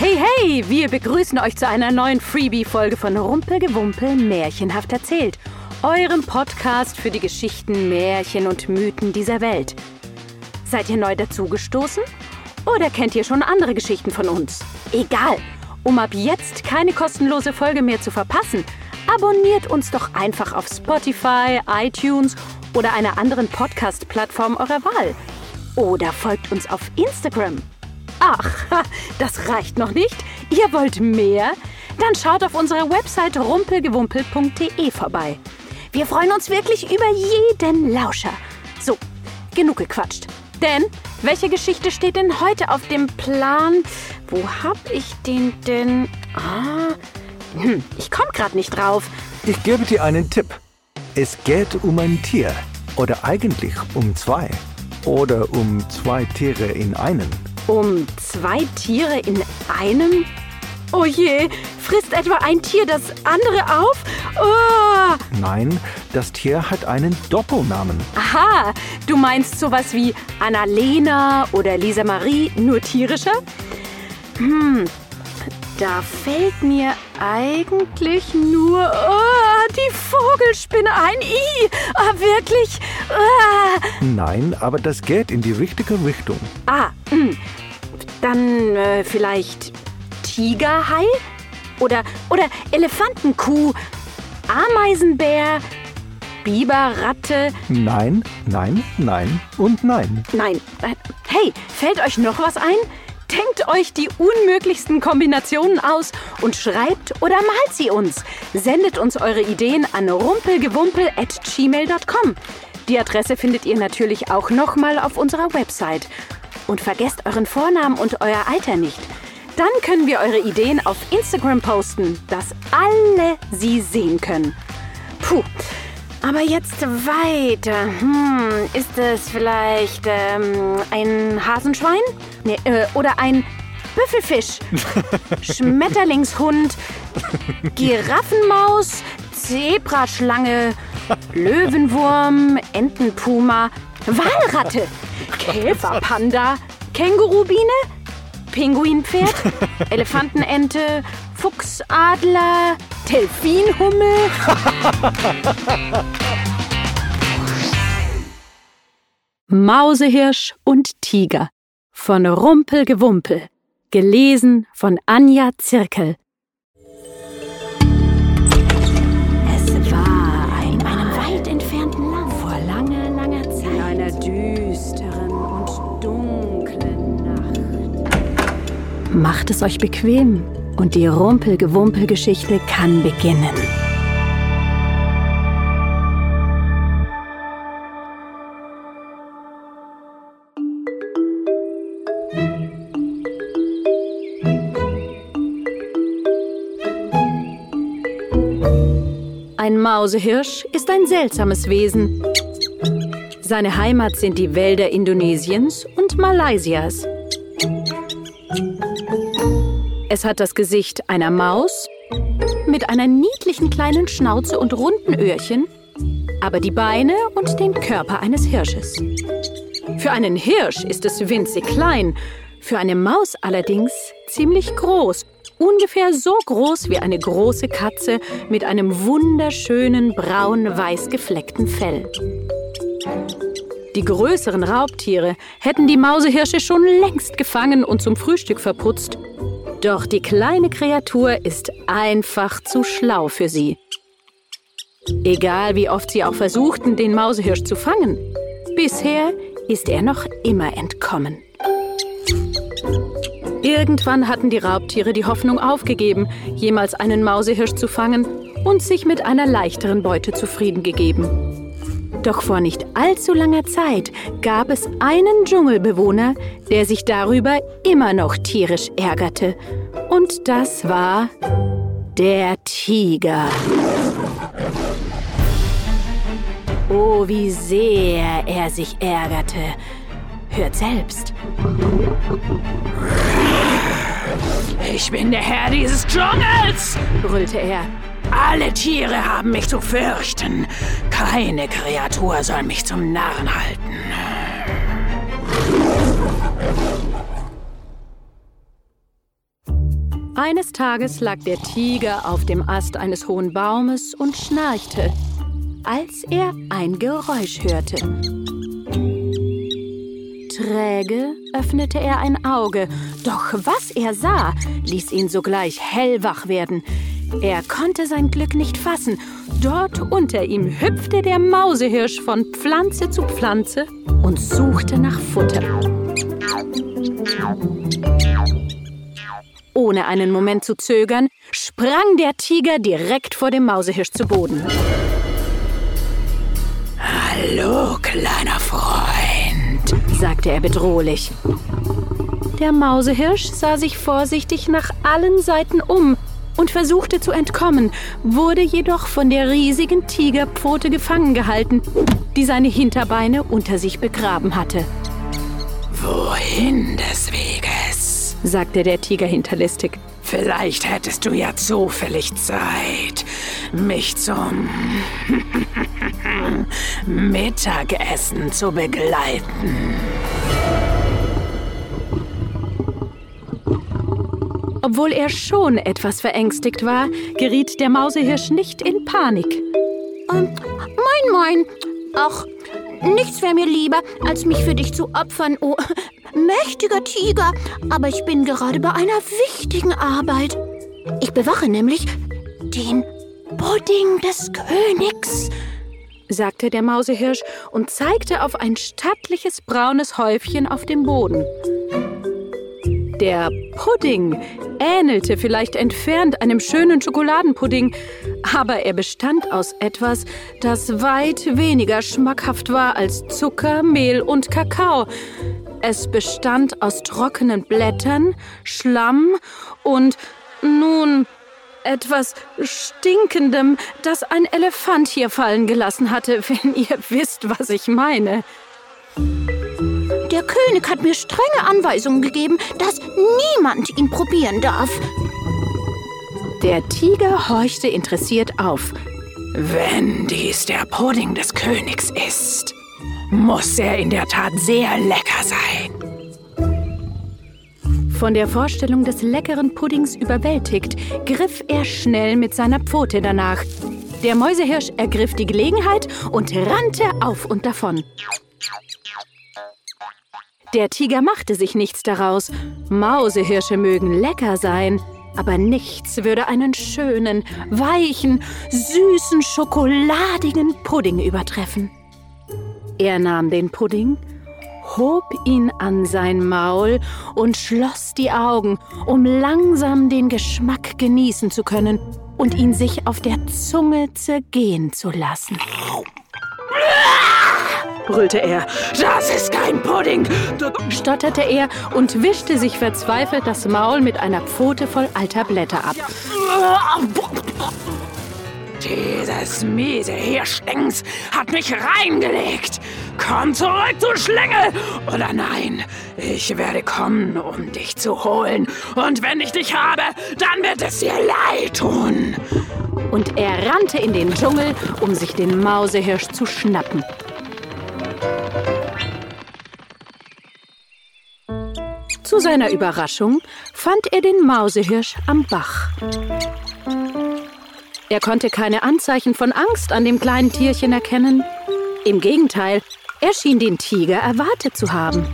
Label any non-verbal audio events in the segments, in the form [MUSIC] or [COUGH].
Hey, hey, wir begrüßen euch zu einer neuen Freebie-Folge von Rumpelgewumpel Märchenhaft erzählt, eurem Podcast für die Geschichten, Märchen und Mythen dieser Welt. Seid ihr neu dazugestoßen? Oder kennt ihr schon andere Geschichten von uns? Egal, um ab jetzt keine kostenlose Folge mehr zu verpassen, abonniert uns doch einfach auf Spotify, iTunes oder einer anderen Podcast-Plattform eurer Wahl. Oder folgt uns auf Instagram. Ach, [LAUGHS] das reicht noch nicht? Ihr wollt mehr? Dann schaut auf unserer Website rumpelgewumpel.de vorbei. Wir freuen uns wirklich über jeden Lauscher. So, genug gequatscht. Denn, welche Geschichte steht denn heute auf dem Plan? Wo hab ich den denn? Ah, hm, ich komm grad nicht drauf. Ich gebe dir einen Tipp. Es geht um ein Tier. Oder eigentlich um zwei. Oder um zwei Tiere in einem. Um zwei Tiere in einem? Oh je, frisst etwa ein Tier das andere auf? Oh. Nein, das Tier hat einen Doppelnamen. Aha, du meinst sowas wie Annalena oder Lisa Marie, nur tierischer? Hm, da fällt mir eigentlich nur oh, die Vogelspinne ein. I, oh, wirklich? Ah. Nein, aber das geht in die richtige Richtung. Ah, mh. Dann äh, vielleicht Tigerhai? Oder, oder Elefantenkuh? Ameisenbär? Biberratte? Nein, nein, nein und nein. Nein. Äh, Hey, fällt euch noch was ein? Denkt euch die unmöglichsten Kombinationen aus und schreibt oder malt sie uns. Sendet uns eure Ideen an rumpelgewumpel.gmail.com. Die Adresse findet ihr natürlich auch nochmal auf unserer Website. Und vergesst euren Vornamen und euer Alter nicht. Dann können wir eure Ideen auf Instagram posten, dass alle sie sehen können. Puh. Aber jetzt weiter. Hm, ist es vielleicht ähm, ein Hasenschwein? Nee, äh, oder ein Büffelfisch? [LAUGHS] Schmetterlingshund? Giraffenmaus? Zebraschlange? [LAUGHS] Löwenwurm? Entenpuma? Walratte? Käferpanda? Kängurubiene? Pinguinpferd? [LAUGHS] Elefantenente? Fuchsadler? Delfinhummel? Mausehirsch und Tiger von Rumpelgewumpel. Gelesen von Anja Zirkel. Macht es euch bequem und die Rumpelgewumpel-Geschichte kann beginnen. Ein Mausehirsch ist ein seltsames Wesen. Seine Heimat sind die Wälder Indonesiens und Malaysias. Es hat das Gesicht einer Maus mit einer niedlichen kleinen Schnauze und runden Öhrchen, aber die Beine und den Körper eines Hirsches. Für einen Hirsch ist es winzig klein, für eine Maus allerdings ziemlich groß. Ungefähr so groß wie eine große Katze mit einem wunderschönen braun-weiß gefleckten Fell. Die größeren Raubtiere hätten die Mausehirsche schon längst gefangen und zum Frühstück verputzt. Doch die kleine Kreatur ist einfach zu schlau für sie. Egal wie oft sie auch versuchten, den Mausehirsch zu fangen, bisher ist er noch immer entkommen. Irgendwann hatten die Raubtiere die Hoffnung aufgegeben, jemals einen Mausehirsch zu fangen und sich mit einer leichteren Beute zufrieden gegeben. Doch vor nicht allzu langer Zeit gab es einen Dschungelbewohner, der sich darüber immer noch tierisch ärgerte. Und das war der Tiger. Oh, wie sehr er sich ärgerte. Hört selbst. Ich bin der Herr dieses Dschungels! brüllte er. Alle Tiere haben mich zu fürchten. Keine Kreatur soll mich zum Narren halten. Eines Tages lag der Tiger auf dem Ast eines hohen Baumes und schnarchte, als er ein Geräusch hörte. Träge öffnete er ein Auge, doch was er sah, ließ ihn sogleich hellwach werden. Er konnte sein Glück nicht fassen. Dort unter ihm hüpfte der Mausehirsch von Pflanze zu Pflanze und suchte nach Futter. Ohne einen Moment zu zögern, sprang der Tiger direkt vor dem Mausehirsch zu Boden. Hallo, kleiner Freund, sagte er bedrohlich. Der Mausehirsch sah sich vorsichtig nach allen Seiten um und versuchte zu entkommen, wurde jedoch von der riesigen Tigerpfote gefangen gehalten, die seine Hinterbeine unter sich begraben hatte. Wohin des Weges? sagte der Tiger hinterlistig. Vielleicht hättest du ja zufällig Zeit, mich zum [LAUGHS] Mittagessen zu begleiten. Obwohl er schon etwas verängstigt war, geriet der Mausehirsch nicht in Panik. Ähm, moin, moin. Ach, nichts wäre mir lieber, als mich für dich zu opfern, oh mächtiger Tiger. Aber ich bin gerade bei einer wichtigen Arbeit. Ich bewache nämlich den Pudding des Königs sagte der Mausehirsch und zeigte auf ein stattliches braunes Häufchen auf dem Boden. Der Pudding ähnelte vielleicht entfernt einem schönen Schokoladenpudding, aber er bestand aus etwas, das weit weniger schmackhaft war als Zucker, Mehl und Kakao. Es bestand aus trockenen Blättern, Schlamm und nun etwas Stinkendem, das ein Elefant hier fallen gelassen hatte, [LAUGHS] wenn ihr wisst, was ich meine. Der König hat mir strenge Anweisungen gegeben, dass niemand ihn probieren darf. Der Tiger horchte interessiert auf. Wenn dies der Pudding des Königs ist, muss er in der Tat sehr lecker sein. Von der Vorstellung des leckeren Puddings überwältigt, griff er schnell mit seiner Pfote danach. Der Mäusehirsch ergriff die Gelegenheit und rannte auf und davon. Der Tiger machte sich nichts daraus. Mausehirsche mögen lecker sein, aber nichts würde einen schönen, weichen, süßen, schokoladigen Pudding übertreffen. Er nahm den Pudding, hob ihn an sein Maul und schloss die Augen, um langsam den Geschmack genießen zu können und ihn sich auf der Zunge zergehen zu lassen brüllte er. Das ist kein Pudding, stotterte er und wischte sich verzweifelt das Maul mit einer Pfote voll alter Blätter ab. Dieses miese Hirschdings hat mich reingelegt. Komm zurück, du Schlingel! Oder nein, ich werde kommen, um dich zu holen. Und wenn ich dich habe, dann wird es dir leid tun. Und er rannte in den Dschungel, um sich den Mausehirsch zu schnappen. Zu seiner Überraschung fand er den Mausehirsch am Bach. Er konnte keine Anzeichen von Angst an dem kleinen Tierchen erkennen. Im Gegenteil, er schien den Tiger erwartet zu haben.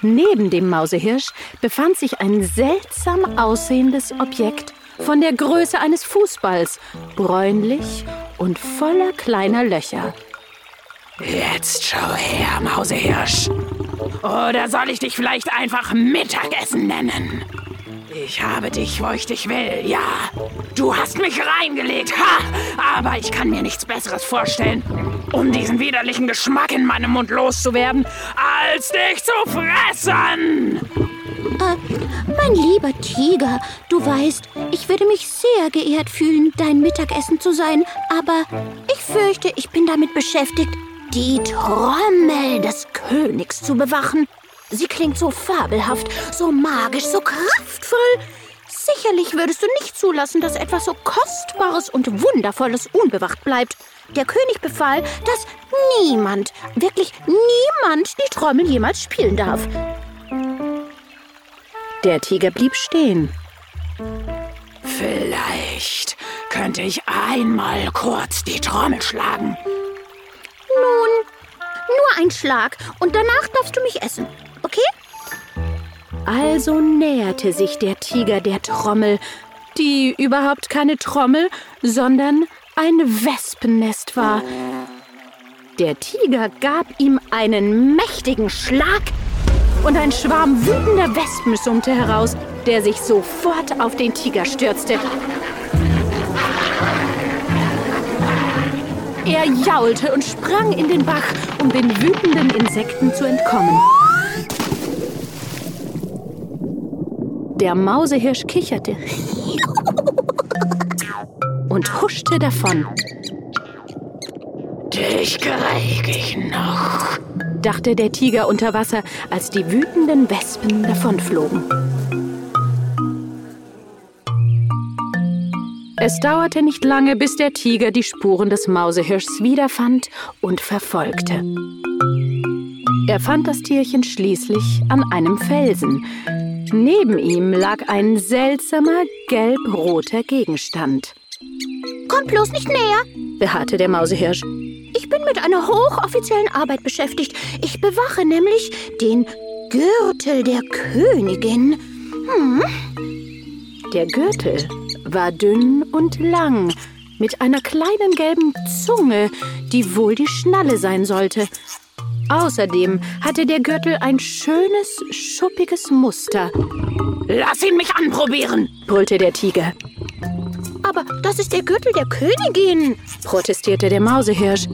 Neben dem Mausehirsch befand sich ein seltsam aussehendes Objekt von der Größe eines Fußballs, bräunlich und voller kleiner Löcher. Jetzt schau her, Mausehirsch. Oder soll ich dich vielleicht einfach Mittagessen nennen? Ich habe dich, wo ich dich will, ja. Du hast mich reingelegt, ha! Aber ich kann mir nichts Besseres vorstellen, um diesen widerlichen Geschmack in meinem Mund loszuwerden, als dich zu fressen! Äh, mein lieber Tiger, du weißt, ich würde mich sehr geehrt fühlen, dein Mittagessen zu sein, aber ich fürchte, ich bin damit beschäftigt, die Trommel des Königs zu bewachen. Sie klingt so fabelhaft, so magisch, so kraftvoll. Sicherlich würdest du nicht zulassen, dass etwas so Kostbares und Wundervolles unbewacht bleibt. Der König befahl, dass niemand, wirklich niemand die Trommel jemals spielen darf. Der Tiger blieb stehen. Vielleicht könnte ich einmal kurz die Trommel schlagen. Ein Schlag und danach darfst du mich essen, okay? Also näherte sich der Tiger der Trommel, die überhaupt keine Trommel, sondern ein Wespennest war. Der Tiger gab ihm einen mächtigen Schlag und ein Schwarm wütender Wespen summte heraus, der sich sofort auf den Tiger stürzte. Er jaulte und sprang in den Bach, um den wütenden Insekten zu entkommen. Der Mausehirsch kicherte und huschte davon. Dich krieg ich noch, dachte der Tiger unter Wasser, als die wütenden Wespen davonflogen. Es dauerte nicht lange, bis der Tiger die Spuren des Mausehirschs wiederfand und verfolgte. Er fand das Tierchen schließlich an einem Felsen. Neben ihm lag ein seltsamer gelb-roter Gegenstand. Komm bloß nicht näher, beharrte der Mausehirsch. Ich bin mit einer hochoffiziellen Arbeit beschäftigt. Ich bewache nämlich den Gürtel der Königin. Hm. Der Gürtel war dünn und lang, mit einer kleinen gelben Zunge, die wohl die Schnalle sein sollte. Außerdem hatte der Gürtel ein schönes, schuppiges Muster. Lass ihn mich anprobieren, brüllte der Tiger. Aber das ist der Gürtel der Königin, protestierte der Mausehirsch.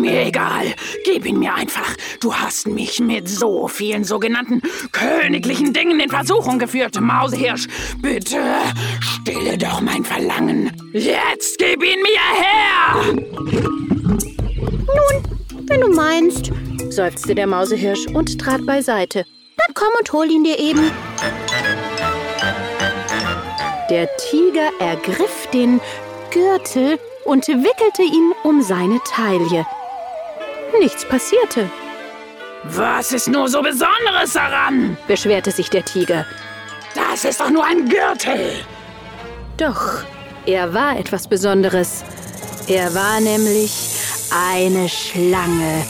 Mir egal, gib ihn mir einfach. Du hast mich mit so vielen sogenannten königlichen Dingen in Versuchung geführt, Mausehirsch. Bitte stille doch mein Verlangen. Jetzt gib ihn mir her! Nun, wenn du meinst, seufzte der Mausehirsch und trat beiseite. Dann komm und hol ihn dir eben. Der Tiger ergriff den Gürtel und wickelte ihn um seine Taille. Nichts passierte. Was ist nur so Besonderes daran? beschwerte sich der Tiger. Das ist doch nur ein Gürtel. Doch, er war etwas Besonderes. Er war nämlich eine Schlange.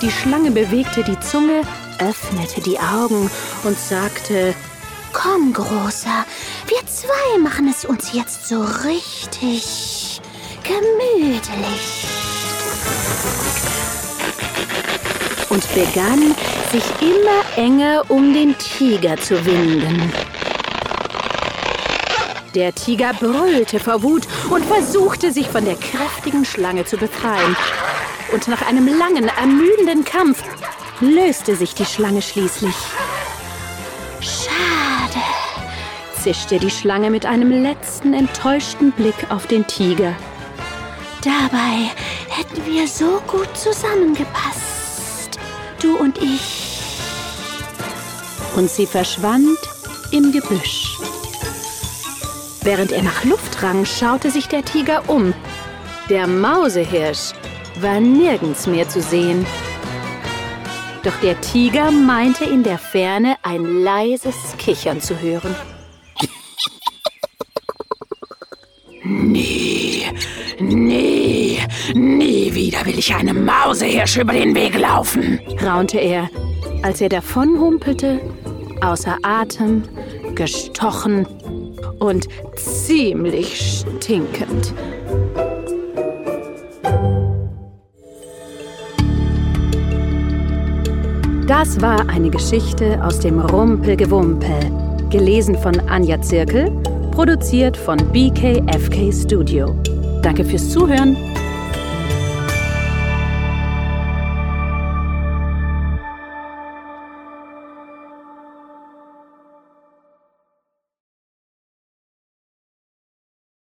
Die Schlange bewegte die Zunge, öffnete die Augen und sagte, Komm, Großer, wir zwei machen es uns jetzt so richtig gemütlich. Und begann, sich immer enger um den Tiger zu winden. Der Tiger brüllte vor Wut und versuchte, sich von der kräftigen Schlange zu befreien. Und nach einem langen, ermüdenden Kampf löste sich die Schlange schließlich zischte die Schlange mit einem letzten enttäuschten Blick auf den Tiger. Dabei hätten wir so gut zusammengepasst, du und ich. Und sie verschwand im Gebüsch. Während er nach Luft rang, schaute sich der Tiger um. Der Mausehirsch war nirgends mehr zu sehen. Doch der Tiger meinte in der Ferne ein leises Kichern zu hören. Nie, wieder will ich einem Mausehirsch über den Weg laufen, raunte er, als er davonhumpelte, außer Atem, gestochen und ziemlich stinkend. Das war eine Geschichte aus dem Rumpelgewumpel, gelesen von Anja Zirkel Produziert von BKFK Studio. Danke fürs Zuhören.